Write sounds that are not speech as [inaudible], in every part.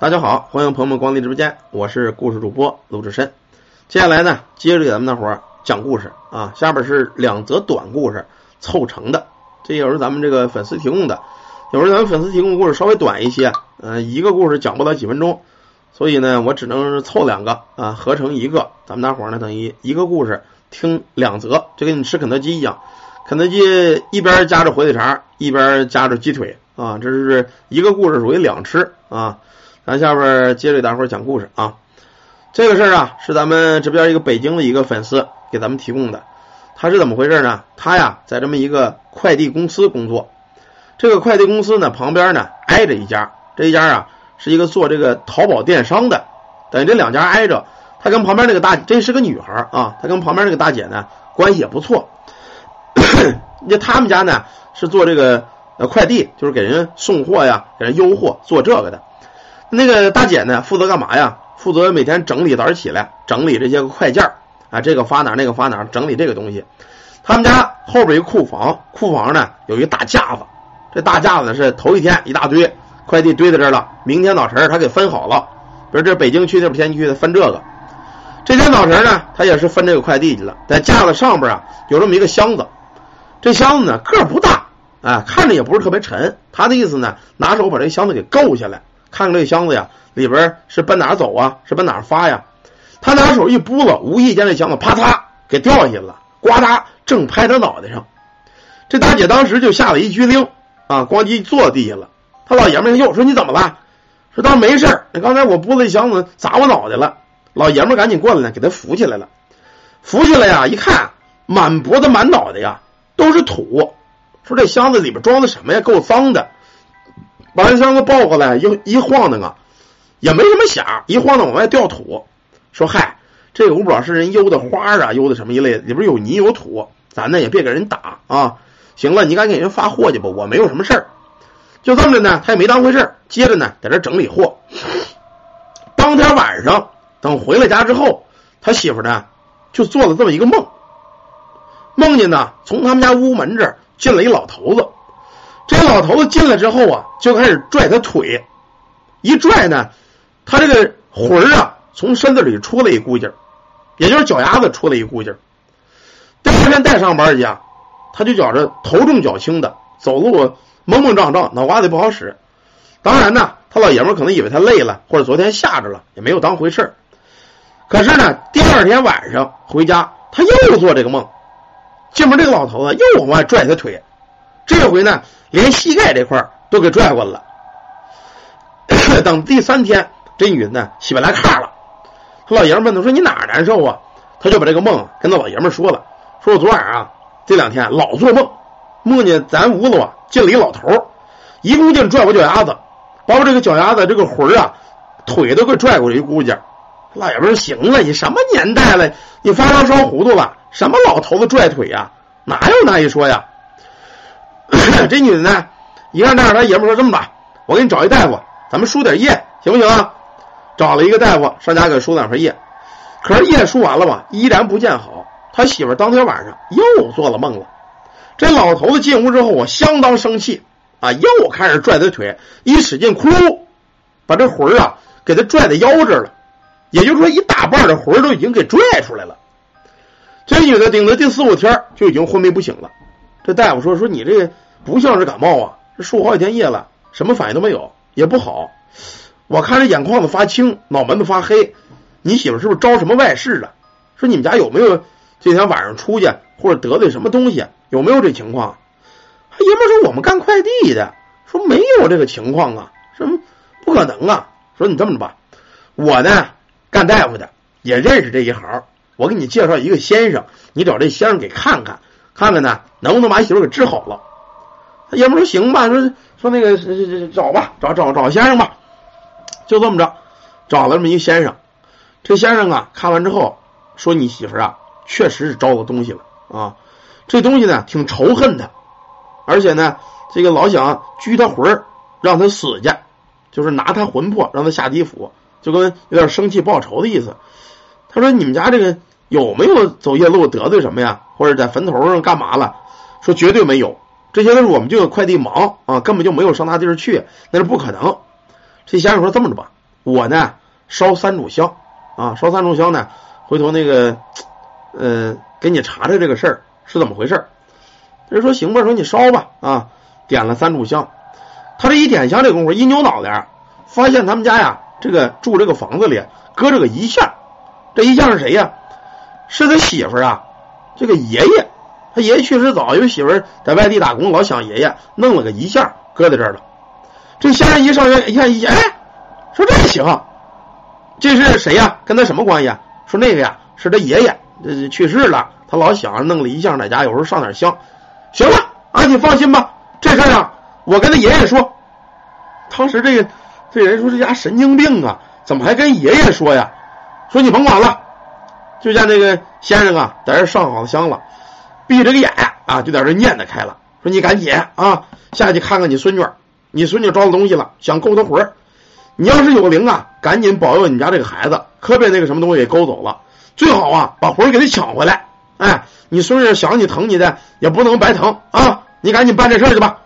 大家好，欢迎朋友们光临直播间，我是故事主播鲁智深。接下来呢，接着给咱们大伙儿讲故事啊。下边是两则短故事凑成的，这也是咱们这个粉丝提供的。有时候咱们粉丝提供故事稍微短一些，嗯，一个故事讲不了几分钟，所以呢，我只能凑两个啊，合成一个。咱们大伙儿呢，等于一个故事听两则，就跟你吃肯德基一样，肯德基一边夹着火腿肠，一边夹着鸡腿啊，这是一个故事属于两吃啊。咱下边接着给大伙讲故事啊。这个事儿啊，是咱们这边一个北京的一个粉丝给咱们提供的。他是怎么回事呢？他呀，在这么一个快递公司工作。这个快递公司呢，旁边呢挨着一家，这一家啊是一个做这个淘宝电商的。等于这两家挨着，他跟旁边那个大，这是个女孩啊，他跟旁边那个大姐呢关系也不错。[coughs] 那他们家呢是做这个呃快递，就是给人送货呀，给人邮货，做这个的。那个大姐呢，负责干嘛呀？负责每天整理早上起来整理这些个快件啊，这个发哪那个发哪，整理这个东西。他们家后边一库房，库房呢有一大架子，这大架子是头一天一大堆快递堆在这儿了，明天早晨他给分好了。比如这北京区那边偏区的分这个，这天早晨呢，他也是分这个快递去了。在架子上边啊，有这么一个箱子，这箱子呢个儿不大，啊，看着也不是特别沉。他的意思呢，拿手把这箱子给够下来。看看这箱子呀，里边是奔哪走啊？是奔哪发呀？他拿手一拨了，无意间这箱子啪嚓给掉下去了，呱嗒正拍他脑袋上。这大姐当时就吓了一激灵啊，咣叽坐地下了。他老爷们又说你怎么了？说当没事那刚才我拨了一箱子砸我脑袋了。老爷们赶紧过来呢，给他扶起来了。扶起来呀，一看满脖子满脑袋呀都是土。说这箱子里边装的什么呀？够脏的。把这箱子抱过来，一一晃荡啊，也没什么响，一晃荡往外掉土。说嗨，这个我不知道是人邮的花啊，邮的什么一类，里边有泥有土，咱呢也别给人打啊。行了，你赶紧给人发货去吧，我没有什么事儿。就这么着呢，他也没当回事接着呢在这整理货。当天晚上，等回了家之后，他媳妇呢就做了这么一个梦，梦见呢从他们家屋门这儿进了一老头子。这老头子进来之后啊，就开始拽他腿，一拽呢，他这个魂儿啊，从身子里出了一股劲儿，也就是脚丫子出了一股劲儿。第二天再上班去啊，他就觉着头重脚轻的，走路莽莽撞撞，脑瓜子不好使。当然呢，他老爷们可能以为他累了，或者昨天吓着了，也没有当回事儿。可是呢，第二天晚上回家，他又做这个梦，进门这个老头子又往外拽他腿，这回呢。连膝盖这块都给拽过来了。[coughs] 等第三天，这女的呢起不来炕了。他老爷们问他说：“你哪难受啊？”他就把这个梦跟他老爷们说了：“说我昨晚啊，这两天老做梦，梦见咱屋子啊进了一老头，一股劲拽我脚丫子，把我这个脚丫子这个魂啊，腿都给拽过来一股劲。”老爷们说：“行了，你什么年代了？你发烧烧糊涂了？什么老头子拽腿呀？哪有那一说呀？” [clears throat] 这女的呢，一看这样，他爷们说：“这么吧，我给你找一大夫，咱们输点液，行不行啊？”找了一个大夫上家给输两份液，可是液输完了吧，依然不见好。他媳妇当天晚上又做了梦了。这老头子进屋之后，我相当生气啊，又开始拽他腿，一使劲，哭，把这魂儿啊给他拽到腰这儿了。也就是说，一大半的魂都已经给拽出来了。这女的顶着第四五天就已经昏迷不醒了。这大夫说：“说你这不像是感冒啊，这输好几天液了，什么反应都没有，也不好。我看这眼眶子发青，脑门子发黑，你媳妇是不是招什么外事了？说你们家有没有这天晚上出去或者得罪什么东西？有没有这情况？”爷们说：“我们干快递的，说没有这个情况啊，什么不可能啊？说你这么着吧，我呢干大夫的，也认识这一行，我给你介绍一个先生，你找这先生给看看。”看看呢，能不能把媳妇给治好了？他爷们说行吧，说说那个找吧，找找找先生吧，就这么着，找了这么一个先生。这先生啊，看完之后说：“你媳妇啊，确实是招了东西了啊，这东西呢挺仇恨他，而且呢，这个老想拘他魂让他死去，就是拿他魂魄让他下地府，就跟有点生气报仇的意思。”他说：“你们家这个。”有没有走夜路得罪什么呀？或者在坟头上干嘛了？说绝对没有，这些都是我们这个快递忙啊，根本就没有上那地儿去，那是不可能。这先生说这么着吧，我呢烧三炷香啊，烧三炷香呢，回头那个呃给你查查这个事儿是怎么回事。人说行吧，说你烧吧啊，点了三炷香。他这一点香这功夫一扭脑袋，发现他们家呀这个住这个房子里搁着个遗像，这遗像是谁呀？是他媳妇儿啊，这个爷爷。他爷爷去世早，有媳妇儿在外地打工，老想爷爷，弄了个遗像搁在这儿了。这先生一上院一看，哎，说这行，这是谁呀？跟他什么关系？啊？说那个呀，是他爷爷，这去世了，他老想着弄了遗像在家，有时候上点香。行了啊，你放心吧，这事啊，我跟他爷爷说。当时这个这人说这家神经病啊，怎么还跟爷爷说呀？说你甭管了，就像那个先生啊，在这上好香了。闭着个眼啊，就在这念叨开了，说你赶紧啊下去看看你孙女，你孙女招了东西了，想勾她魂儿，你要是有灵啊，赶紧保佑你家这个孩子，可别那个什么东西给勾走了，最好啊把魂儿给他抢回来。哎，你孙女想你疼你的，也不能白疼啊，你赶紧办这事儿去吧。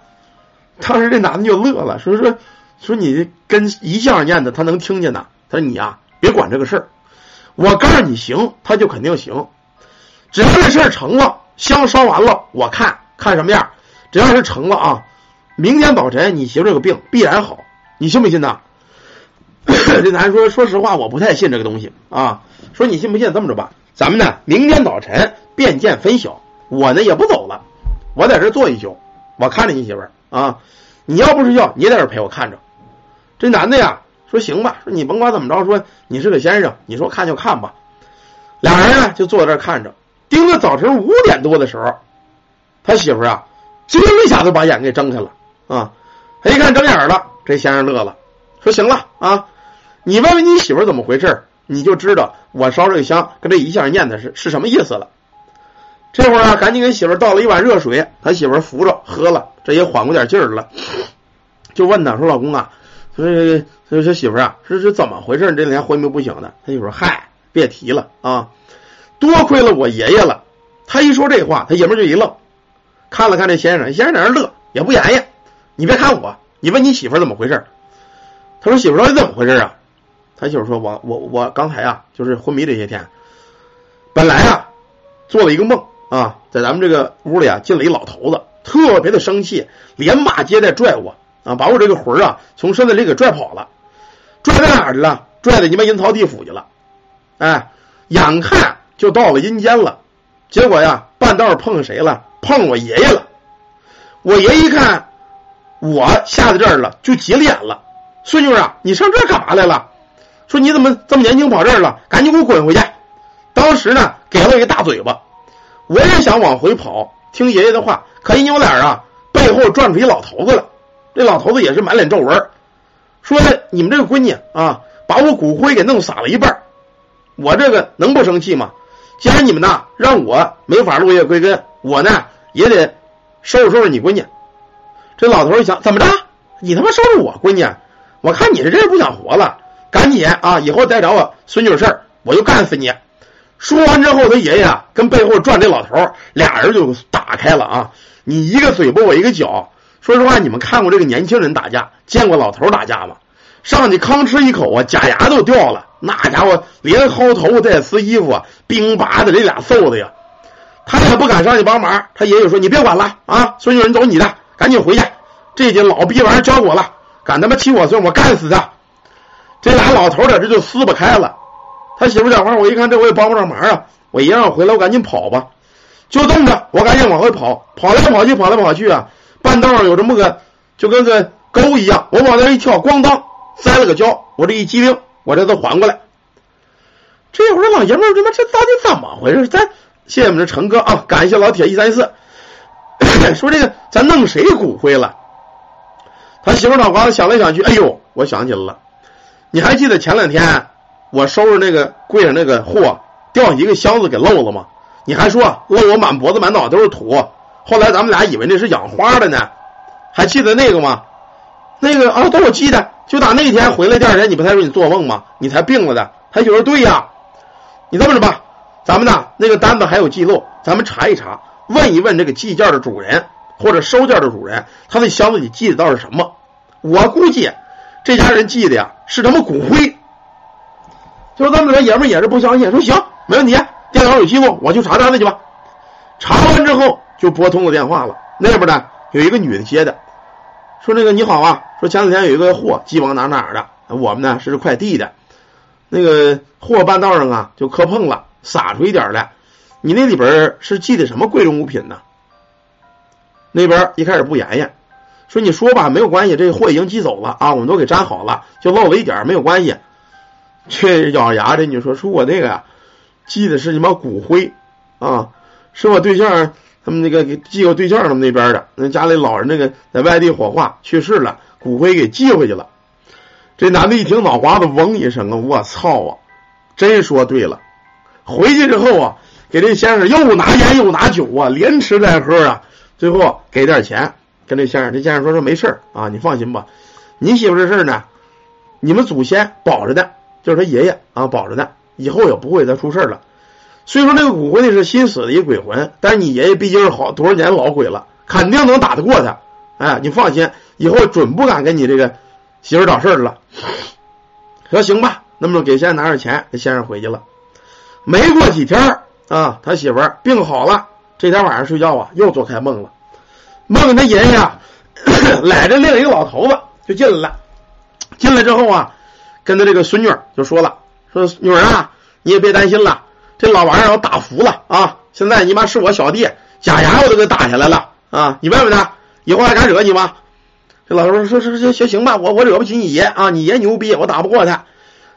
当时这男的就乐了，说说说你跟一向念的，他能听见呢。他说你呀，别管这个事儿，我告诉你行，他就肯定行，只要这事儿成了。香烧完了，我看看什么样。只要是成了啊，明天早晨你媳妇这个病必然好，你信不信呢？[clears throat] 这男说：“说实话，我不太信这个东西啊。”说你信不信？这么着吧，咱们呢明天早晨便见分晓。我呢也不走了，我在这坐一宿，我看着你媳妇儿啊。你要不睡觉，你也在这陪我看着。这男的呀说：“行吧。”说你甭管怎么着，说你是个先生，你说看就看吧。俩人呢就坐在这看着。盯着早晨五点多的时候，他媳妇啊，惊一下子把眼给睁开了啊！他一看睁眼了，这先生乐了，说：“行了啊，你问问你媳妇怎么回事，你就知道我烧这个香跟这一下念的是是什么意思了。”这会儿啊，赶紧给媳妇倒了一碗热水，他媳妇扶着喝了，这也缓过点劲儿了，就问他说：“老公啊，说说说媳妇啊，这是怎么回事？这两天昏迷不醒的。”他媳妇说：“嗨，别提了啊。”多亏了我爷爷了，他一说这话，他爷们就一愣，看了看这先生，先生在那乐，也不言语。你别看我，你问你媳妇怎么回事？他说媳妇到底怎么回事啊？他媳妇说我我我刚才啊，就是昏迷这些天，本来啊做了一个梦啊，在咱们这个屋里啊进了一老头子，特别的生气，连骂街带拽我啊，把我这个魂啊从身子里给拽跑了，拽到哪儿去了？拽到你们阴曹地府去了。哎，眼看。就到了阴间了，结果呀，半道碰谁了？碰我爷爷了。我爷一看我下在这儿了，就急了眼了。孙女啊，你上这儿干嘛来了？说你怎么这么年轻跑这儿了？赶紧给我滚回去！当时呢，给了我一个大嘴巴。我也想往回跑，听爷爷的话，可一扭脸啊，背后转出一老头子了。这老头子也是满脸皱纹，说你们这个闺女啊，把我骨灰给弄洒了一半，我这个能不生气吗？既然你们呐让我没法落叶归根，我呢也得收拾收拾你闺女。这老头一想，怎么着？你他妈收拾我闺女？我看你是真是不想活了，赶紧啊！以后再找我孙女的事儿，我就干死你！说完之后，他爷爷啊跟背后转这老头，俩人就打开了啊！你一个嘴巴，我一个脚。说实话，你们看过这个年轻人打架，见过老头打架吗？上去吭吃一口啊，假牙都掉了。那家伙连薅头发带撕衣服啊，冰拔的这俩揍的呀！他也不敢上去帮忙。他爷爷说：“你别管了啊，孙女人走你的，赶紧回去。这些老逼玩意儿交我了，敢他妈欺负我孙，我干死他！”这俩老头在这就撕不开了。他媳妇讲话，我一看这我也帮不上忙啊，我爷让我回来，我赶紧跑吧。就这么着，我赶紧往回跑，跑来跑去，跑来跑去啊！半道上有这么个，就跟个沟一样，我往那一跳，咣当栽了个跤，我这一激灵。我这都缓过来，这会儿老爷们儿他妈这到底怎么回事？咱谢谢我们的陈哥啊，感谢老铁一三四，[coughs] 说这个咱弄谁骨灰了？他媳妇脑瓜子想来想去，哎呦，我想起来了，你还记得前两天我收拾那个柜上那个货，掉一个箱子给漏了吗？你还说漏我满脖子满脑都是土，后来咱们俩以为那是养花的呢，还记得那个吗？那个啊，都我记得。就打那天回来，第二天你不才说你做梦吗？你才病了的。他就说对呀，你这么着吧，咱们呢那个单子还有记录，咱们查一查，问一问这个寄件的主人或者收件的主人，他那箱子里寄的到是什么？我估计这家人寄的呀是他妈骨灰。就这么着爷们也是不相信，说行，没问题，电脑有记录，我去查单子去吧。查完之后就拨通了电话了，那边呢有一个女的接的，说那个你好啊，说前两天有一个货寄往哪哪的，我们呢是快递的，那个货半道上啊就磕碰了，洒出一点来，你那里边是寄的什么贵重物品呢？那边一开始不言言，说你说吧，没有关系，这货已经寄走了啊，我们都给粘好了，就漏了一点，没有关系。这咬牙这你说，说我那个呀，寄的是你妈骨灰啊，是我对象他们那个给寄个对象他们那边的，那家里老人那个在外地火化去世了，骨灰给寄回去了。这男的一听，脑瓜子嗡一声啊，我操啊！真说对了，回去之后啊，给这先生又拿烟又拿酒啊，连吃带喝啊。最后给点钱，跟这先生，这先生说说没事啊，你放心吧，你媳妇这事呢，你们祖先保着的，就是他爷爷啊保着的，以后也不会再出事了。虽说那个骨灰呢是新死的一鬼魂，但是你爷爷毕竟是好多少年老鬼了，肯定能打得过他。哎，你放心，以后准不敢跟你这个媳妇找事儿了。说行吧，那么给先生拿点钱，这先生回去了。没过几天啊，他媳妇病好了。这天晚上睡觉啊，又做开梦了，梦见他爷爷啊，[coughs] 揽着另一个老头子就进来了。进来之后啊，跟他这个孙女就说了：“说女儿啊，你也别担心了，这老玩意儿我打服了啊！现在你妈是我小弟，假牙我都给打下来了啊！你问问他，以后还敢惹你吗？”这老头说：“说行行行吧，我我惹不起你爷啊，你爷牛逼，我打不过他。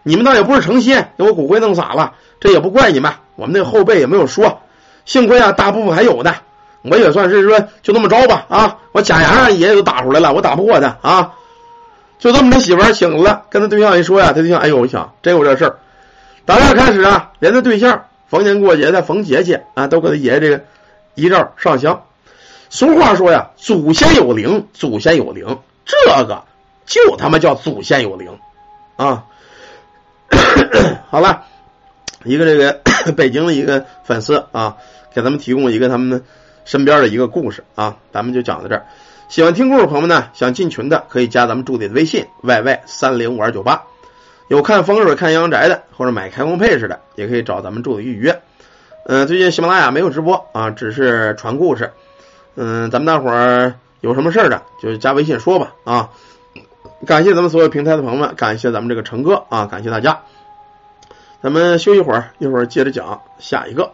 你们倒也不是诚心，给我骨灰弄洒了，这也不怪你们，我们那后辈也没有说。”幸亏啊，大部分还有的，我也算是说就那么着吧啊！我假牙让爷爷都打出来了，我打不过他啊！就这么他媳妇醒了，跟他对象一说呀，他对象哎呦我想真有这事儿。打那开始啊，连他对象逢年过节的逢节气啊，都给他爷爷这个遗照上香。俗话说呀，祖先有灵，祖先有灵，这个就他妈叫祖先有灵啊！[coughs] 好了，一个这个 [coughs] 北京的一个粉丝啊。给咱们提供一个他们身边的一个故事啊，咱们就讲到这儿。喜欢听故事朋友们呢，想进群的可以加咱们助理的微信 yy 三零五二九八。有看风水、看阳宅的，或者买开工配饰的，也可以找咱们助理预约。嗯，最近喜马拉雅没有直播啊，只是传故事。嗯，咱们大伙儿有什么事儿的，就加微信说吧啊。感谢咱们所有平台的朋友们，感谢咱们这个成哥啊，感谢大家。咱们休息会儿，一会儿接着讲下一个。